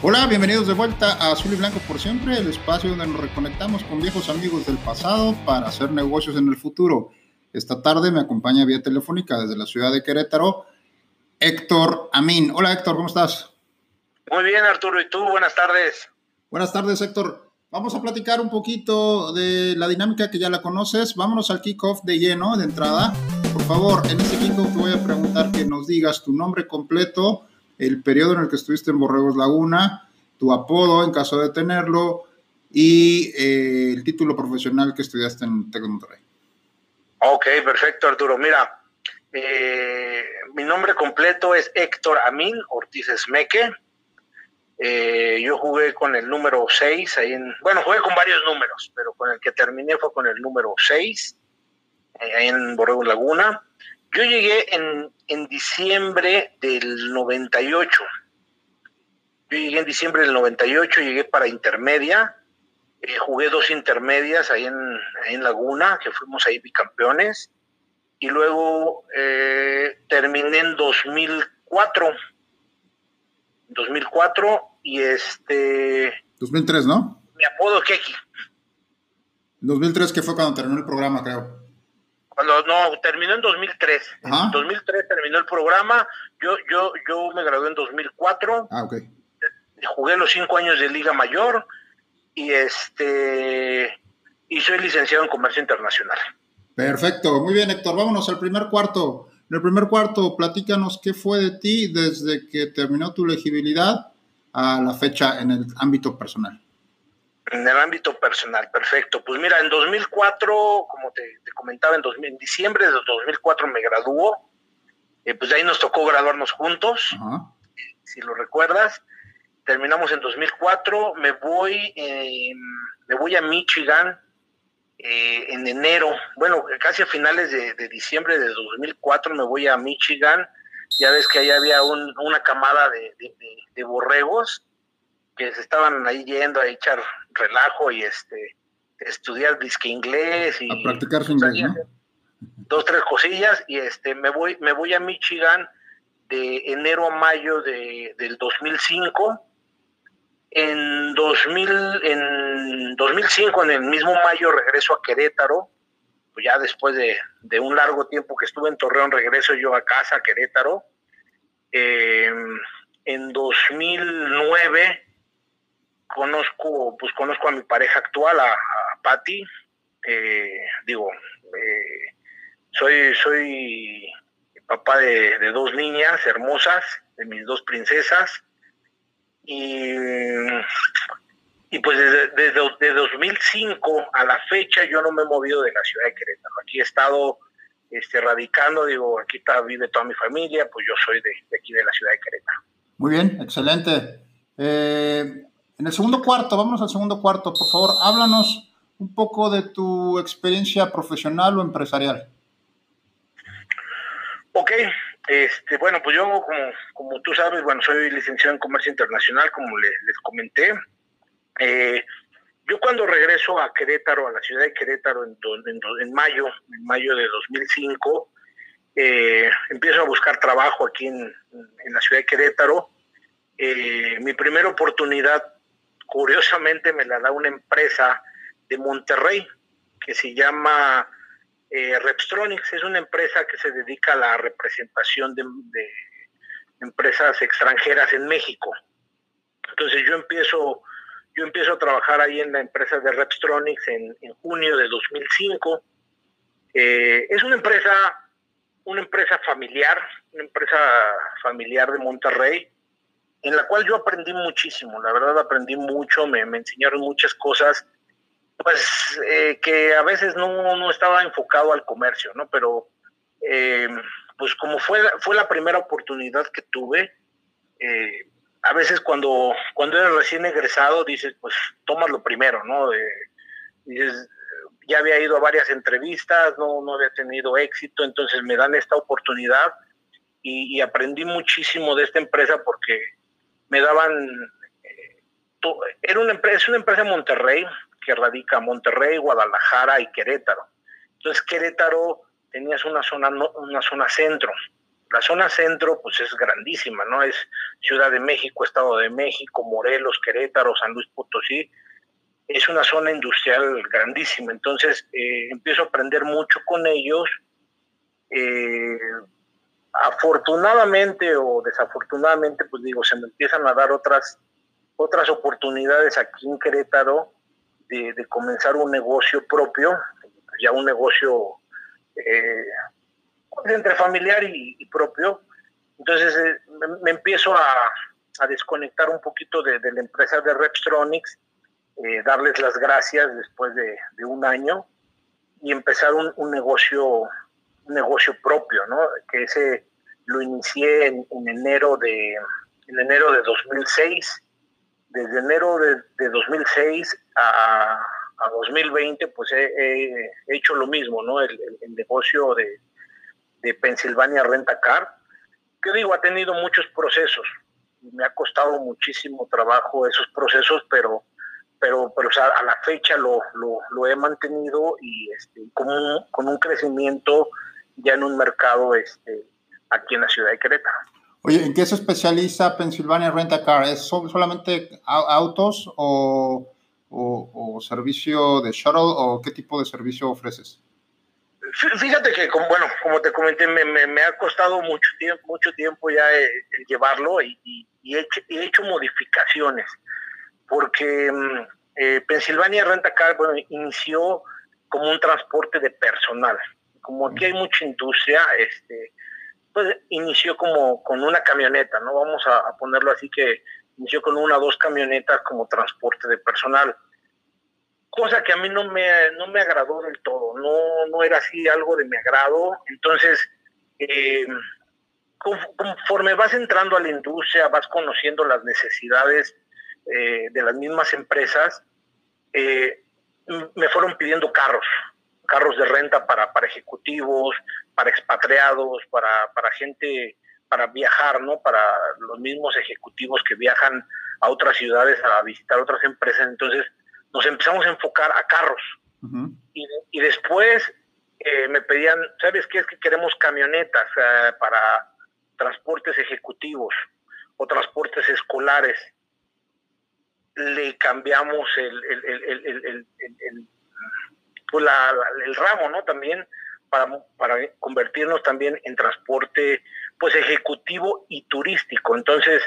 Hola, bienvenidos de vuelta a Azul y Blanco por siempre, el espacio donde nos reconectamos con viejos amigos del pasado para hacer negocios en el futuro. Esta tarde me acompaña vía telefónica desde la ciudad de Querétaro Héctor Amin. Hola Héctor, ¿cómo estás? Muy bien Arturo, ¿y tú? Buenas tardes. Buenas tardes Héctor. Vamos a platicar un poquito de la dinámica que ya la conoces. Vámonos al kickoff de lleno, de entrada. Por favor, en este kickoff te voy a preguntar que nos digas tu nombre completo, el periodo en el que estuviste en Borregos Laguna, tu apodo en caso de tenerlo y eh, el título profesional que estudiaste en Tec Monterrey. Ok, perfecto Arturo. Mira, eh, mi nombre completo es Héctor Amin Ortiz Esmeque. Eh, yo jugué con el número 6, ahí en, bueno, jugué con varios números, pero con el que terminé fue con el número 6, ahí en Borregos Laguna. Yo llegué en, en diciembre del 98. Yo llegué en diciembre del 98, llegué para intermedia. Eh, jugué dos intermedias ahí en, en, Laguna, que fuimos ahí bicampeones. Y luego eh, terminé en 2004. 2004 y este... 2003, ¿no? Mi apodo Keki. 2003 que fue cuando terminó el programa, creo. Cuando no, terminó en 2003. Ajá. En 2003 terminó el programa. Yo, yo, yo me gradué en 2004. Ah, ok. Jugué los cinco años de Liga Mayor y este y soy licenciado en Comercio Internacional. Perfecto, muy bien Héctor, vámonos al primer cuarto. En el primer cuarto, platícanos qué fue de ti desde que terminó tu elegibilidad a la fecha en el ámbito personal. En el ámbito personal, perfecto. Pues mira, en 2004, como te, te comentaba, en, 2000, en, diciembre de 2004 me graduó. Eh, pues de ahí nos tocó graduarnos juntos, si lo recuerdas. Terminamos en 2004. Me voy, eh, me voy a Michigan eh, en enero. Bueno, casi a finales de, de, diciembre de 2004 me voy a Michigan. Ya ves que ahí había un, una camada de, de, de borregos que se estaban ahí yendo a echar relajo y este estudiar disque inglés y a practicar su inglés, ¿no? dos tres cosillas y este me voy me voy a Michigan de enero a mayo de, del 2005 en 2000 en 2005 en el mismo mayo regreso a Querétaro. Pues ya después de, de un largo tiempo que estuve en Torreón regreso yo a casa a Querétaro. Eh, en 2009 conozco, pues conozco a mi pareja actual, a, a Patti. Eh, digo, eh, soy, soy papá de, de, dos niñas hermosas, de mis dos princesas. Y, y pues desde, desde, desde, 2005 a la fecha yo no me he movido de la ciudad de Querétaro. Aquí he estado este, radicando, digo, aquí está, vive toda mi familia, pues yo soy de, de aquí de la ciudad de Querétaro. Muy bien, excelente. Eh, en el segundo cuarto, vámonos al segundo cuarto, por favor, háblanos un poco de tu experiencia profesional o empresarial. Ok, este, bueno, pues yo, como, como tú sabes, bueno, soy licenciado en Comercio Internacional, como les, les comenté. Eh, yo cuando regreso a Querétaro, a la ciudad de Querétaro, en, en, en mayo, en mayo de 2005, eh, empiezo a buscar trabajo aquí en, en la ciudad de Querétaro. Eh, mi primera oportunidad curiosamente me la da una empresa de Monterrey que se llama eh, Repstronics. Es una empresa que se dedica a la representación de, empresas extranjeras en México. Entonces yo empiezo, yo empiezo a trabajar ahí en la empresa de Repstronics en, en junio de 2005. Eh, es una empresa, una empresa familiar, una empresa familiar de Monterrey en la cual yo aprendí muchísimo, la verdad aprendí mucho, me, me enseñaron muchas cosas, pues eh, que a veces no, no, estaba enfocado al comercio, ¿no? Pero eh, pues como fue, fue la primera oportunidad que tuve, eh, a veces cuando, cuando eres recién egresado dices, pues tomas lo primero, ¿no? dices, ya había ido a varias entrevistas, no, no había tenido éxito, entonces me dan esta oportunidad y, aprendí muchísimo de esta empresa porque me daban, eh, era una empresa, es una empresa de Monterrey que radica en Monterrey, Guadalajara y Querétaro. Entonces Querétaro tenías una zona, una zona centro. La zona centro pues es grandísima, ¿no? Es Ciudad de México, Estado de México, Morelos, Querétaro, San Luis Potosí es una zona industrial grandísima, entonces eh, empiezo a aprender mucho con ellos. Eh, afortunadamente o desafortunadamente, pues digo, se me empiezan a dar otras, otras oportunidades aquí en Querétaro de, comenzar un negocio propio, ya un negocio eh, entre familiar y, propio. Entonces me, empiezo a, desconectar un poquito de, de la empresa de Repstronics eh, darles las gracias después de, un año y empezar un, negocio negocio propio, ¿no? Que ese lo inicié en, enero de en enero de 2006. Desde enero de, 2006 a, 2020, pues he, hecho lo mismo, ¿no? El, negocio de, de Pennsylvania Renta Car, que digo, ha tenido muchos procesos. Me ha costado muchísimo trabajo esos procesos, pero pero, pero a la fecha lo, lo, he mantenido y este, con, un, con un crecimiento ya en un mercado este, aquí en la ciudad de Querétaro. Oye, ¿en qué se especializa Pennsylvania Rent a Car? ¿Es solamente autos o, o, servicio de shuttle o qué tipo de servicio ofreces? Fíjate que, como, bueno, como te comenté, me, me, ha costado mucho tiempo, mucho tiempo ya eh, llevarlo y, y, he hecho, he hecho modificaciones porque mm, eh, Pennsylvania Renta Car bueno, inició como un transporte de personal. Como aquí hay mucha industria, este, pues inició como con una camioneta, ¿no? Vamos a, ponerlo así que inició con una o dos camionetas como transporte de personal. Cosa que a mí no me, no me agradó del todo, no, no era así algo de mi agrado. Entonces, eh, conforme vas entrando a la industria, vas conociendo las necesidades eh, de las mismas empresas, eh, me fueron pidiendo carros, carros de renta para, para ejecutivos, para expatriados, para, para gente, para viajar, ¿no? Para los mismos ejecutivos que viajan a otras ciudades a visitar otras empresas. Entonces nos empezamos a enfocar a carros. y, y, después eh, me pedían, ¿sabes qué? Es que queremos camionetas para transportes ejecutivos o transportes escolares le cambiamos el, el, pues el ramo, ¿no? También para, para, convertirnos también en transporte pues ejecutivo y turístico. Entonces,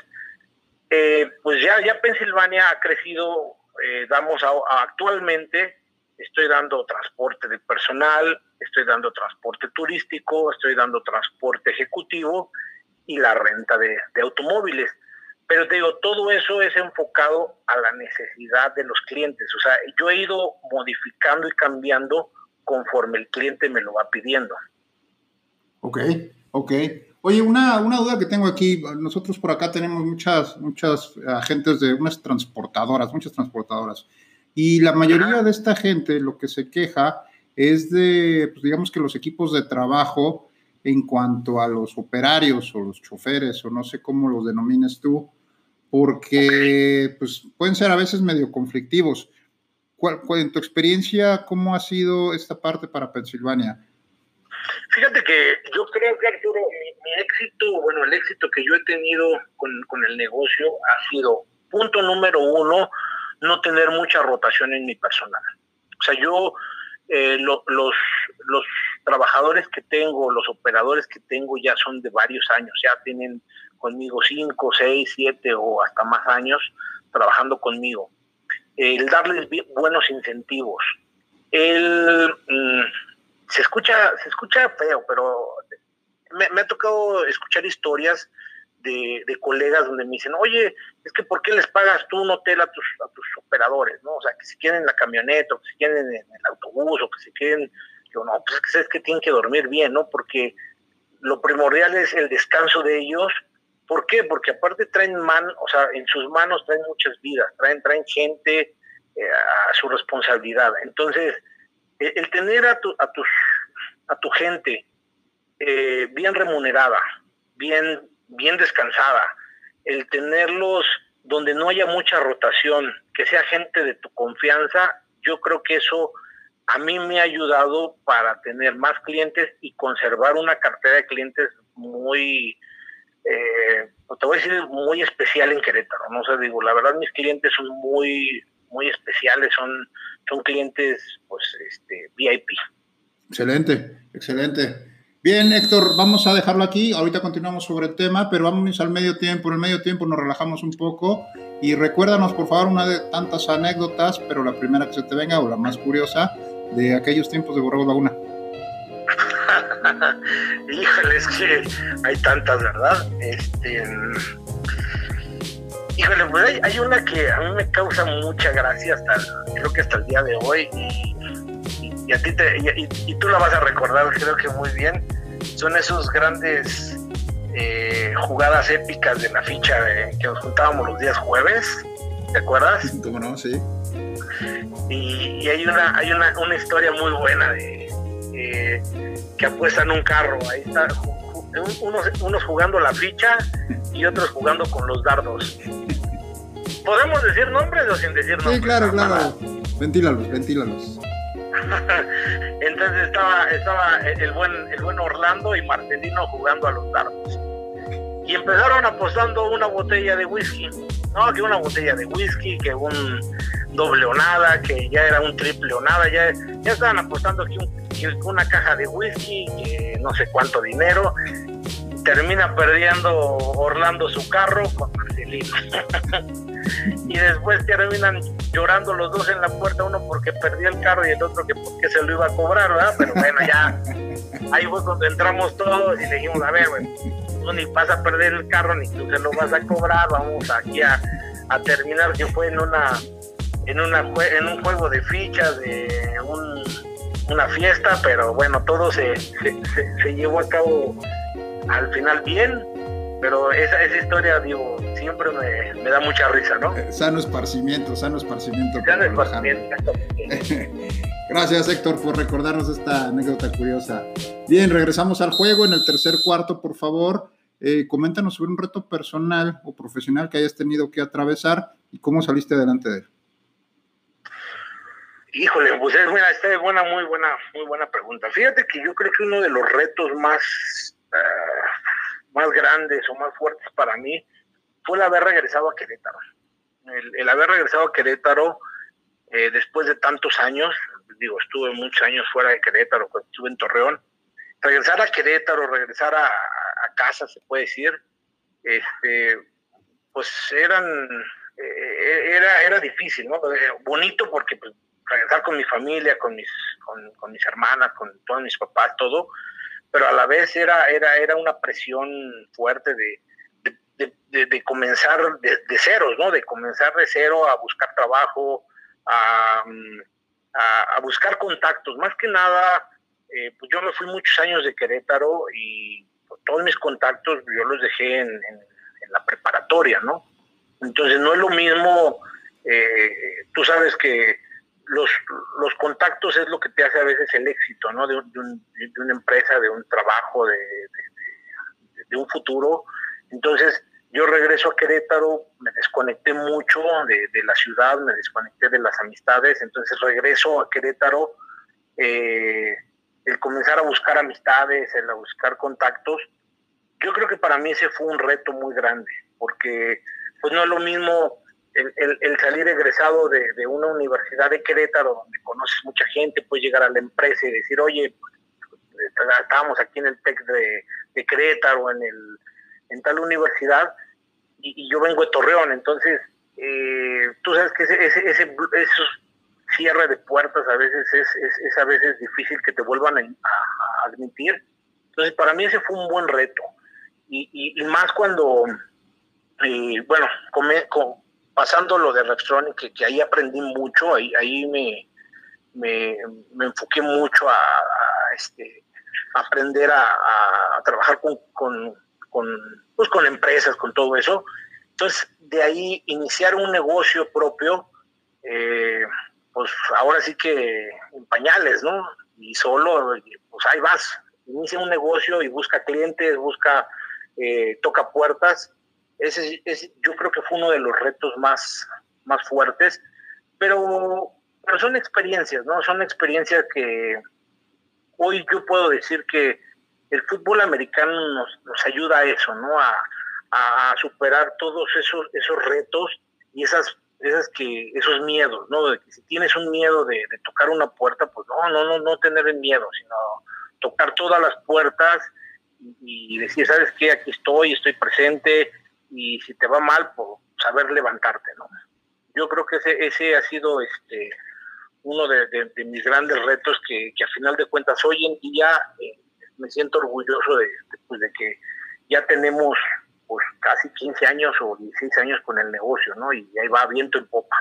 eh, pues ya, ya Pensilvania ha crecido, eh, damos actualmente, estoy dando transporte de personal, estoy dando transporte turístico, estoy dando transporte ejecutivo y la renta de automóviles. Pero te digo, todo eso es enfocado a la necesidad de los clientes. O sea, yo he ido modificando y cambiando conforme el cliente me lo va pidiendo. Ok, ok. Oye, una, una duda que tengo aquí, nosotros por acá tenemos muchas, muchas agentes de unas transportadoras, muchas transportadoras, y la mayoría de esta gente lo que se queja es de, pues digamos que los equipos de trabajo en cuanto a los operarios o los choferes, o no sé cómo los denomines tú, porque pues, pueden ser a veces medio conflictivos. ¿Cuál, en tu experiencia, cómo ha sido esta parte para Pensilvania? Fíjate que yo creo que Arturo, mi, éxito, bueno, el éxito que yo he tenido con, con, el negocio ha sido, punto número uno, no tener mucha rotación en mi personal. O sea, yo, eh, los, los trabajadores que tengo, los operadores que tengo ya son de varios años, ya tienen conmigo cinco, seis, siete o hasta más años trabajando conmigo. El darles buenos incentivos. El, mm, se, escucha, se escucha feo, pero me, ha tocado escuchar historias de, colegas donde me dicen, oye, es que ¿por qué les pagas tú un hotel a tus, a tus operadores? ¿no? O sea, que si quieren la camioneta, o que si quieren en el autobús, o que si quieren, yo no, pues es que, es que tienen que dormir bien, ¿no? Porque lo primordial es el descanso de ellos ¿Por qué? Porque aparte traen man, o sea, en sus manos traen muchas vidas, traen, traen gente eh, a su responsabilidad. Entonces, e, el, tener a tu, a, tus, a tu gente eh, bien remunerada, bien, bien descansada, el tenerlos donde no haya mucha rotación, que sea gente de tu confianza, yo creo que eso a mí me ha ayudado para tener más clientes y conservar una cartera de clientes muy, eh, te voy a decir, muy especial en Querétaro. No sé, digo, la verdad mis clientes son muy, muy especiales, son, son clientes, pues, este, VIP. Excelente, excelente. Bien, Héctor, vamos a dejarlo aquí. Ahorita continuamos sobre el tema, pero vamos al medio tiempo. En el medio tiempo nos relajamos un poco y recuérdanos, por favor, una de tantas anécdotas, pero la primera que se te venga o la más curiosa de aquellos tiempos de Borrego Laguna. híjole, es que hay tantas, ¿verdad? Este, híjole, pues hay, una que a mí me causa mucha gracia hasta, creo que hasta el día de hoy y, a ti te, y, tú la vas a recordar, creo que muy bien. Son esos grandes eh, jugadas épicas de la ficha que nos juntábamos los días jueves, ¿te acuerdas? ¿Cómo no? Sí. Y, hay una hay una, una historia muy buena de que apuestan un carro. Ahí está unos, unos jugando la ficha y otros jugando con los dardos. ¿Podemos decir nombres o sin decir nombres? Sí, claro, claro. Ventílalos, ventílalos. Entonces estaba, estaba el buen, el buen Orlando y Marcelino jugando a los dardos. Y empezaron apostando una botella de whisky. No, que una botella de whisky, que un doble o nada, que ya era un triple o nada, ya, ya estaban apostando que, una caja de whisky, que no sé cuánto dinero. Termina perdiendo Orlando su carro con Marcelino. y después terminan llorando los dos en la puerta, uno porque perdió el carro y el otro que porque se lo iba a cobrar, ¿verdad? Pero bueno, ya ahí fue cuando entramos todos y le dijimos, a ver, tú ni vas a perder el carro ni tú se lo vas a cobrar, vamos aquí a, a terminar que fue en una en una en un juego de fichas de una fiesta, pero bueno, todo se, se llevó a cabo al final bien pero esa, esa historia, digo, siempre me, da mucha risa, ¿no? Eh, sano esparcimiento, sano esparcimiento. Sano esparcimiento, Gracias, Héctor, por recordarnos esta anécdota curiosa. Bien, regresamos al juego en el tercer cuarto, por favor. Eh, coméntanos sobre un reto personal o profesional que hayas tenido que atravesar y cómo saliste adelante de él. Híjole, pues es buena, esta es buena, muy buena, muy buena pregunta. Fíjate que yo creo que uno de los retos más ah, más grandes o más fuertes para mí fue el haber regresado a Querétaro. El, haber regresado a Querétaro eh, después de tantos años, digo, estuve muchos años fuera de Querétaro, estuve en Torreón, regresar a Querétaro, regresar a, casa, se puede decir, este, pues eran, eh, era, era difícil, ¿no? Eh, bonito porque pues, regresar con mi familia, con mis, con, mis hermanas, con todos mis papás, todo, pero a la vez era, era, era una presión fuerte de, de, comenzar de, ceros, ¿no? De comenzar de cero a buscar trabajo, a, a, buscar contactos. Más que nada, eh, pues yo me fui muchos años de Querétaro y pues, todos mis contactos yo los dejé en, en, la preparatoria, ¿no? Entonces no es lo mismo, eh, tú sabes que los, los contactos es lo que te hace a veces el éxito, ¿no? De, una empresa, de un trabajo, de, de, un futuro. Entonces, yo regreso a Querétaro, me desconecté mucho de, la ciudad, me desconecté de las amistades, entonces regreso a Querétaro, eh, el comenzar a buscar amistades, el a buscar contactos, yo creo que para mí ese fue un reto muy grande, porque pues no es lo mismo el, salir egresado de, una universidad de Querétaro, donde conoces mucha gente, puedes llegar a la empresa y decir, oye, pues, estábamos aquí en el TEC de, de Querétaro, en, el, en tal universidad, y, yo vengo de Torreón, entonces, eh, tú sabes que ese, ese, ese, esos cierre de puertas a veces es, es, a veces difícil que te vuelvan a, admitir. Entonces, para mí ese fue un buen reto. Y, y, más cuando, eh, bueno, come, pasando lo de Rextronic, que, ahí aprendí mucho, ahí, ahí me, me, enfoqué mucho a, este, aprender a, trabajar con, con, pues, con empresas, con todo eso. Entonces, de ahí iniciar un negocio propio, eh, pues ahora sí que en pañales, ¿no? Y solo, pues ahí vas, inicia un negocio y busca clientes, busca, eh, toca puertas. Ese, ese, yo creo que fue uno de los retos más, más fuertes, pero, pero son experiencias, ¿no? Son experiencias que hoy yo puedo decir que el fútbol americano nos, nos ayuda a eso, ¿no? A, a superar todos esos, esos retos y esas, esas que, esos miedos, ¿no? De que si tienes un miedo de, de, tocar una puerta, pues no, no, no, no tener el miedo, sino tocar todas las puertas y, y decir, ¿sabes qué? Aquí estoy, estoy presente y si te va mal, pues saber levantarte, ¿no? Yo creo que ese, ese ha sido este uno de, de, de mis grandes retos que, que, a final de cuentas hoy en día eh, me siento orgulloso de, pues de que ya tenemos pues casi 15 años o 16 años con el negocio, ¿no? Y ahí va viento en popa.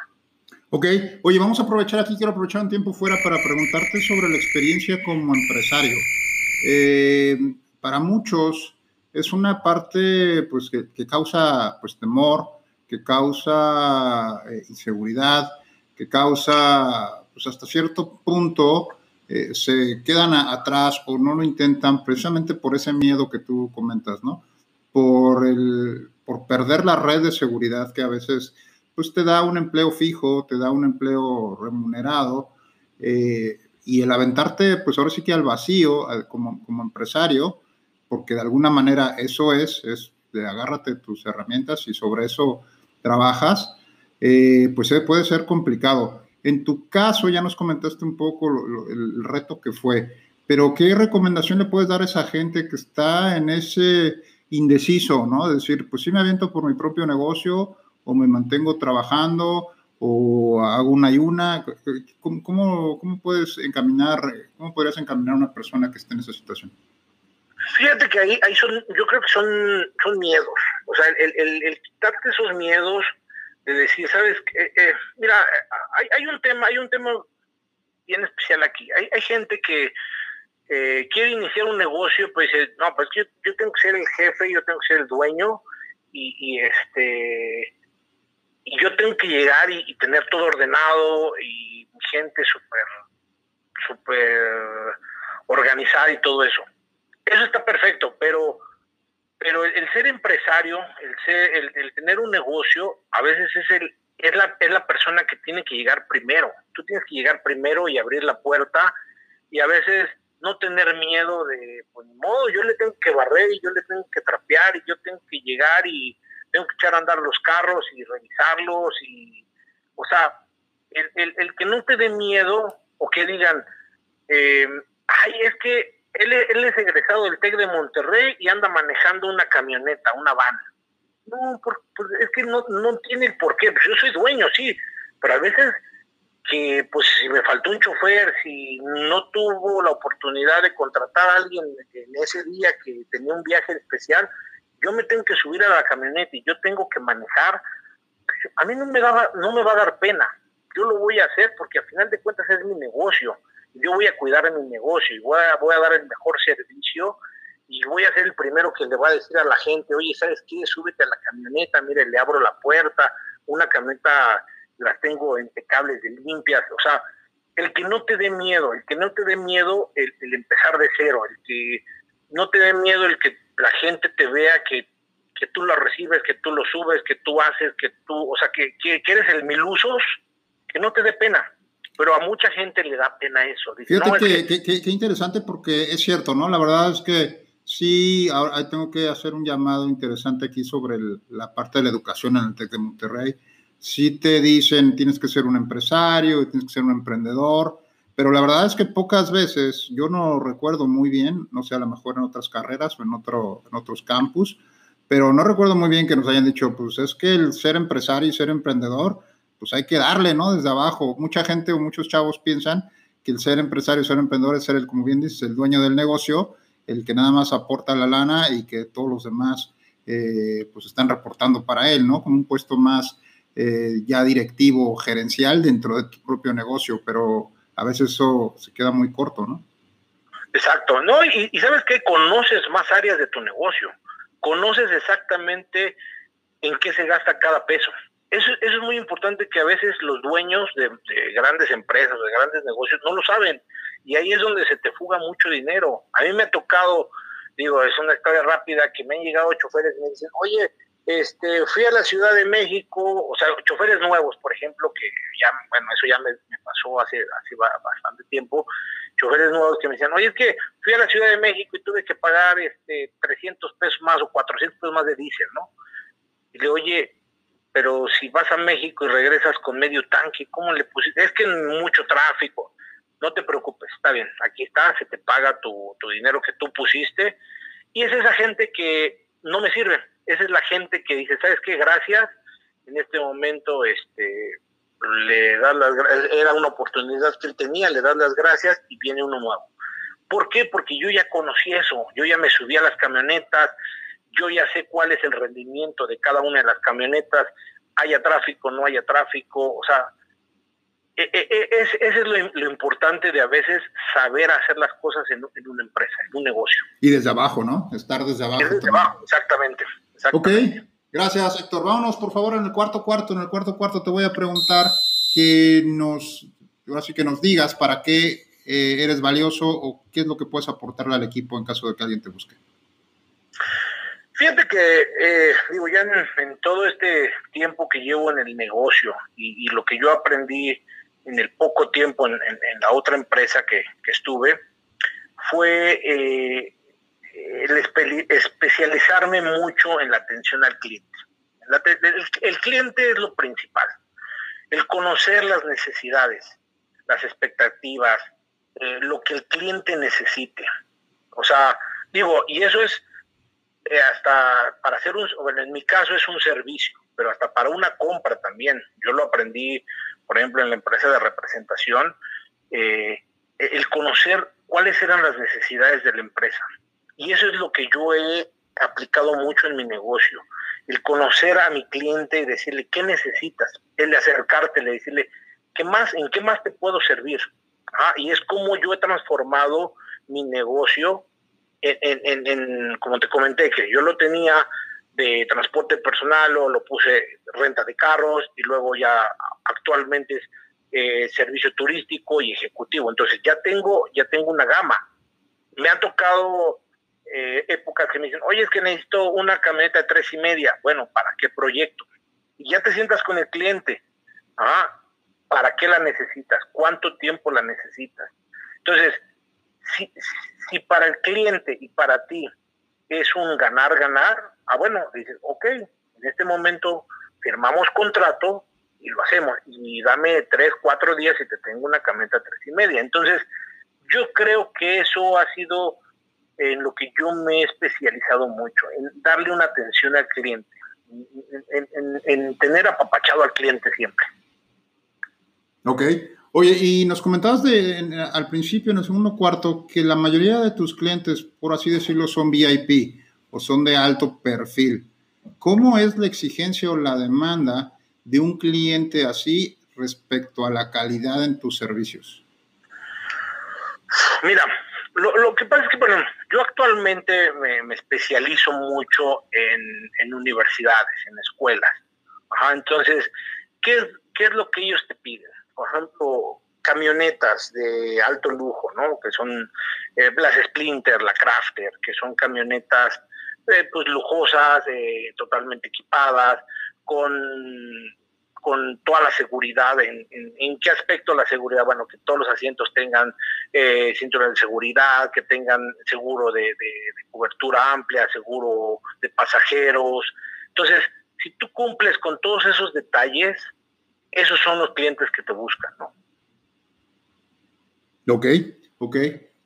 Ok, oye, vamos a aprovechar aquí, quiero aprovechar un tiempo fuera para preguntarte sobre la experiencia como empresario. Eh, para muchos es una parte pues, que, que causa pues, temor, que causa eh, inseguridad, que causa pues, hasta cierto punto eh, se quedan atrás o no lo intentan precisamente por ese miedo que tú comentas, ¿no? por, el, por perder la red de seguridad que a veces pues te da un empleo fijo, te da un empleo remunerado eh, y el aventarte pues ahora sí que al vacío como, como empresario, porque de alguna manera eso es, es de agárrate tus herramientas y sobre eso trabajas, eh, pues eh, puede ser complicado. En tu caso ya nos comentaste un poco el reto que fue, pero ¿qué recomendación le puedes dar a esa gente que está en ese indeciso, ¿no? Es decir, pues sí me aviento por mi propio negocio o me mantengo trabajando o hago una y una. ¿Cómo, cómo, cómo puedes encaminar, cómo podrías encaminar a una persona que esté en esa situación? Fíjate que ahí, ahí son, yo creo que son, son miedos. O sea, el, el, el quitarte esos miedos de decir, sabes, eh, eh, mira, hay, hay, un tema, hay un tema bien especial aquí. Hay, hay gente que eh, quiere iniciar un negocio, pues dice, no, pues yo, yo, tengo que ser el jefe, yo tengo que ser el dueño y, y este y yo tengo que llegar y, y tener todo ordenado y gente súper súper organizada y todo eso. Eso está perfecto, pero pero el, ser empresario, el ser el, tener un negocio, a veces es el es la es la persona que tiene que llegar primero. Tú tienes que llegar primero y abrir la puerta y a veces no tener miedo de, pues ni modo, yo le tengo que barrer y yo le tengo que trapear y yo tengo que llegar y tengo que echar a andar los carros y revisarlos y, o sea, el, el, el que no te dé miedo o que digan, eh, ay, es que él, es egresado del TEC de Monterrey y anda manejando una camioneta, una van. No, por, por, es que no, no tiene el por qué, pues yo soy dueño, sí, pero a veces que pues si me faltó un chofer, si no tuvo la oportunidad de contratar a alguien en ese día que tenía un viaje especial, yo me tengo que subir a la camioneta y yo tengo que manejar, a mí no me, da, no me va a dar pena, yo lo voy a hacer porque al final de cuentas es mi negocio, yo voy a cuidar mi negocio y voy a, voy a dar el mejor servicio y voy a ser el primero que le va a decir a la gente, oye, ¿sabes qué? Súbete a la camioneta, mire, le abro la puerta, una camioneta las tengo impecables, limpias, o sea, el que no te dé miedo, el que no te dé miedo el, empezar de cero, el que no te dé miedo el que la gente te vea que, que tú lo recibes, que tú lo subes, que tú haces, que tú, o sea, que, que, que eres el mil usos, que no te dé pena. Pero a mucha gente le da pena eso. Dice, Fíjate no, que, que, que, que, interesante porque es cierto, ¿no? La verdad es que sí, ahora tengo que hacer un llamado interesante aquí sobre el, la parte de la educación en el TEC de Monterrey sí te dicen tienes que ser un empresario, tienes que ser un emprendedor, pero la verdad es que pocas veces, yo no recuerdo muy bien, no sé, a lo mejor en otras carreras o en, otro, en otros campus, pero no recuerdo muy bien que nos hayan dicho, pues es que el ser empresario y ser emprendedor, pues hay que darle, ¿no? Desde abajo. Mucha gente o muchos chavos piensan que el ser empresario ser emprendedor es ser el, como bien dices, el dueño del negocio, el que nada más aporta la lana y que todos los demás, eh, pues están reportando para él, ¿no? Como un puesto más eh, ya directivo gerencial dentro de tu propio negocio, pero a veces eso se queda muy corto, ¿no? Exacto, ¿no? Y, y sabes que conoces más áreas de tu negocio. conoces exactamente en qué se gasta cada peso. Eso, eso es muy importante que a veces los dueños de, grandes empresas, de grandes negocios, no lo saben. Y ahí es donde se te fuga mucho dinero. A mí me ha tocado, digo, es una historia rápida, que me han llegado choferes y me dicen, oye, este, fui a la Ciudad de México, o sea, choferes nuevos, por ejemplo, que ya, bueno, eso ya me, pasó hace, hace bastante tiempo, choferes nuevos que me decían, oye, es que fui a la Ciudad de México y tuve que pagar este 300 pesos más o 400 pesos más de diésel, ¿no? Y le oye, pero si vas a México y regresas con medio tanque, ¿cómo le pusiste? Es que mucho tráfico. No te preocupes, está bien, aquí está, se te paga tu, tu dinero que tú pusiste. Y es esa gente que no me sirve. Esa es la gente que dice, ¿sabes qué? Gracias. En este momento, este, le das las era una oportunidad que él tenía, le das las gracias y viene uno nuevo. ¿Por qué? Porque yo ya conocí eso, yo ya me subí a las camionetas, yo ya sé cuál es el rendimiento de cada una de las camionetas, haya tráfico, no haya tráfico, o sea, e, e, e, es, ese es lo, importante de a veces saber hacer las cosas en, una empresa, en un negocio. Y desde abajo, ¿no? Estar desde abajo. Desde abajo, exactamente, exactamente. Ok, gracias Héctor. Vámonos por favor en el cuarto cuarto. En el cuarto cuarto te voy a preguntar que nos, ahora sí que nos digas para qué eh, eres valioso o qué es lo que puedes aportarle al equipo en caso de que alguien te busque. Fíjate que, eh, digo, ya en, todo este tiempo que llevo en el negocio y, lo que yo aprendí en el poco tiempo en, la otra empresa que, estuve, fue eh, el especializarme mucho en la atención al cliente. el, cliente es lo principal. El conocer las necesidades, las expectativas, eh, lo que el cliente necesite. O sea, digo, y eso es eh, hasta para hacer un, bueno, en mi caso es un servicio, pero hasta para una compra también. Yo lo aprendí, por ejemplo, en la empresa de representación, eh, el conocer cuáles eran las necesidades de la empresa. Y eso es lo que yo he aplicado mucho en mi negocio. El conocer a mi cliente y decirle qué necesitas, el acercarte, le decirle qué más, en qué más te puedo servir. Ah, y es como yo he transformado mi negocio en, como te comenté, que yo lo tenía de transporte personal o lo puse renta de carros y luego ya actualmente es eh, servicio turístico y ejecutivo. Entonces ya tengo, ya tengo una gama. Me han tocado eh, épocas que me dicen, oye, es que necesito una camioneta de tres y media. Bueno, ¿para qué proyecto? Y ya te sientas con el cliente. Ah, ¿para qué la necesitas? ¿Cuánto tiempo la necesitas? Entonces, si, si para el cliente y para ti es un ganar-ganar, ah, bueno, dices, ok, en este momento firmamos contrato y lo hacemos, y dame tres, cuatro días y te tengo una camioneta tres y media. Entonces, yo creo que eso ha sido en lo que yo me he especializado mucho, en darle una atención al cliente, en, en tener apapachado al cliente siempre. Ok, Oye, y nos comentabas de, al principio, en el segundo cuarto, que la mayoría de tus clientes, por así decirlo, son VIP o son de alto perfil. ¿Cómo es la exigencia o la demanda de un cliente así respecto a la calidad en tus servicios? Mira, lo, que pasa es que, bueno, yo actualmente me, especializo mucho en, universidades, en escuelas. entonces, ¿qué, ¿qué es lo que ellos te piden? Por ejemplo, camionetas de alto lujo, ¿no? Que son eh, las Splinter, la Crafter, que son camionetas eh, pues lujosas, eh, totalmente equipadas, con, con toda la seguridad. En, en, qué aspecto la seguridad? Bueno, que todos los asientos tengan eh, cinturón de seguridad, que tengan seguro de, de cobertura amplia, seguro de pasajeros. Entonces, si tú cumples con todos esos detalles, esos son los clientes que te buscan, ¿no? Ok, ok.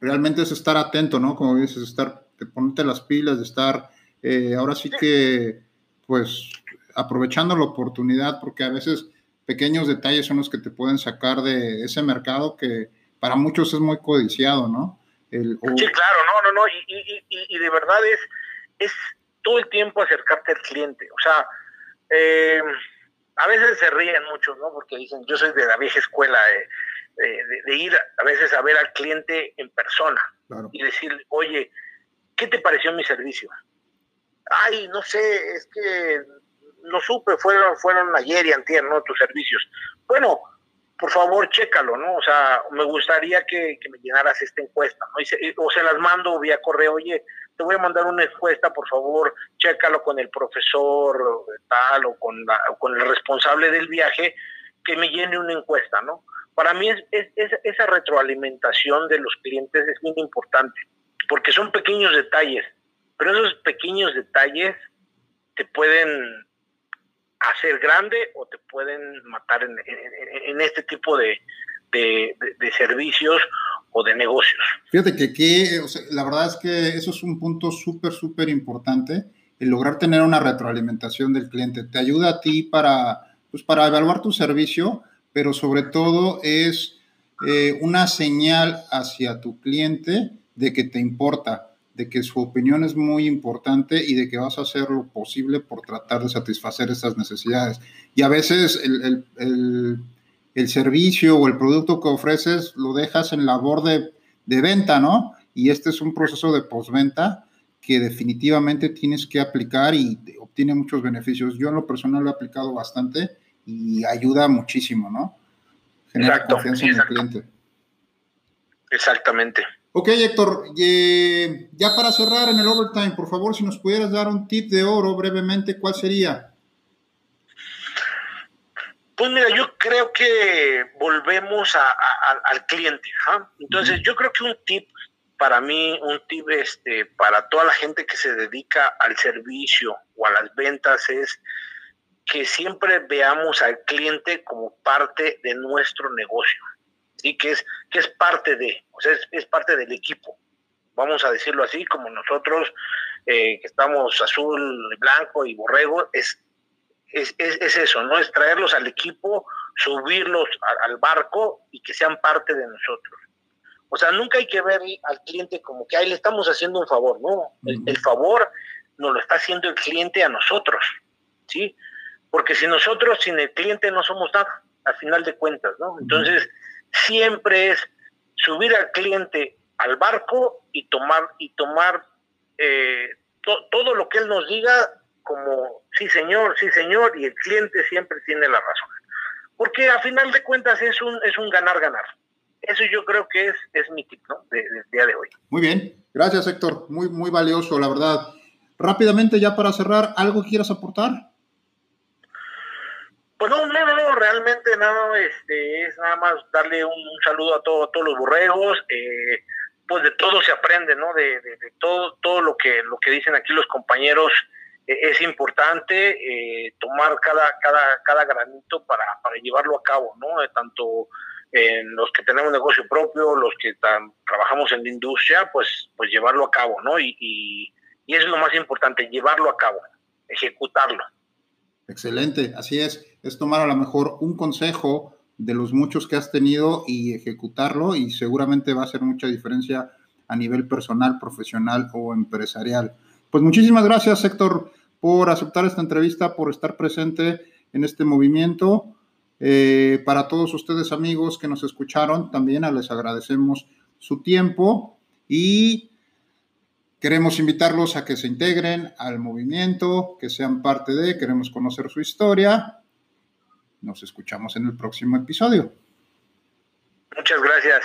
Realmente es estar atento, ¿no? Como dices, estar, de ponerte las pilas, de estar, eh, ahora sí que, pues, aprovechando la oportunidad, porque a veces pequeños detalles son los que te pueden sacar de ese mercado que para muchos es muy codiciado, ¿no? Sí, claro, no, no, no, y, de verdad es, es todo el tiempo acercarte al cliente, o sea, eh, a veces se ríen mucho, ¿no? Porque dicen, yo soy de la vieja escuela, de, ir a veces a ver al cliente en persona y decir, oye, ¿qué te pareció mi servicio? ay, no sé, es que no supe, fueron, fueron ayer y antier, ¿no? Tus servicios. Bueno, por favor, chécalo, ¿no? O sea, me gustaría que, me llenaras esta encuesta, ¿no? o se las mando vía correo, oye, te voy a mandar una encuesta, por favor, chécalo con el profesor tal o con, con el responsable del viaje, que me llene una encuesta, ¿no? Para mí es, esa retroalimentación de los clientes es muy importante, porque son pequeños detalles, pero esos pequeños detalles te pueden hacer grande o te pueden matar en, este tipo de, servicios o de negocios. Fíjate que, la verdad es que eso es un punto súper, súper importante, el lograr tener una retroalimentación del cliente. Te ayuda a ti para, pues, para evaluar tu servicio, pero sobre todo es eh, una señal hacia tu cliente de que te importa de que su opinión es muy importante y de que vas a hacer lo posible por tratar de satisfacer esas necesidades. Y a veces el, servicio o el producto que ofreces lo dejas en labor de, de venta, ¿no? Y este es un proceso de postventa que definitivamente tienes que aplicar y obtiene muchos beneficios. Yo en lo personal lo he aplicado bastante y ayuda muchísimo, ¿no? Genera confianza en el cliente. Exactamente. Ok, Héctor, eh, ya para cerrar en el overtime, por favor, si nos pudieras dar un tip de oro brevemente, ¿cuál sería? Pues mira, yo creo que volvemos al cliente. Entonces, yo creo que un tip para mí, un tip este, para toda la gente que se dedica al servicio o a las ventas es que siempre veamos al cliente como parte de nuestro negocio y que es, que es parte de, o sea, es, parte del equipo, vamos a decirlo así, como nosotros eh, que estamos azul, blanco y borrego, es, es, eso, ¿no? Es traerlos al equipo, subirlos al barco y que sean parte de nosotros. O sea, nunca hay que ver al cliente como que ahí le estamos haciendo un favor, ¿no? El, el favor nos lo está haciendo el cliente a nosotros, ¿sí? Porque si nosotros sin el cliente no somos nada, al final de cuentas, ¿no? Entonces, siempre es subir al cliente al barco y tomar, y tomar eh, todo lo que él nos diga como sí señor, sí señor, y el cliente siempre tiene la razón. Porque a final de cuentas es un, es un ganar-ganar. Eso yo creo que es, es mi tip ¿no? del día de hoy. Muy bien, gracias Héctor, muy, muy valioso, la verdad. Rápidamente, ya para cerrar, ¿algo quieras aportar? Pues no, no, no, realmente no, este, es nada más darle un, saludo a, todo, todos los borregos, eh, pues de todo se aprende, ¿no? De, todo, todo lo que, lo que dicen aquí los compañeros es importante, eh, tomar cada, cada, cada granito para, para llevarlo a cabo, ¿no? tanto en los que tenemos negocio propio, los que trabajamos en la industria, pues, pues llevarlo a cabo, ¿no? Y, y, y eso es lo más importante, llevarlo a cabo, ejecutarlo. Excelente, así es es tomar a lo mejor un consejo de los muchos que has tenido y ejecutarlo y seguramente va a hacer mucha diferencia a nivel personal, profesional o empresarial. Pues muchísimas gracias, Héctor, por aceptar esta entrevista, por estar presente en este movimiento. Eh, para todos ustedes amigos que nos escucharon, también les agradecemos su tiempo y queremos invitarlos a que se integren al movimiento, que sean parte de, queremos conocer su historia nos escuchamos en el próximo episodio. Muchas gracias.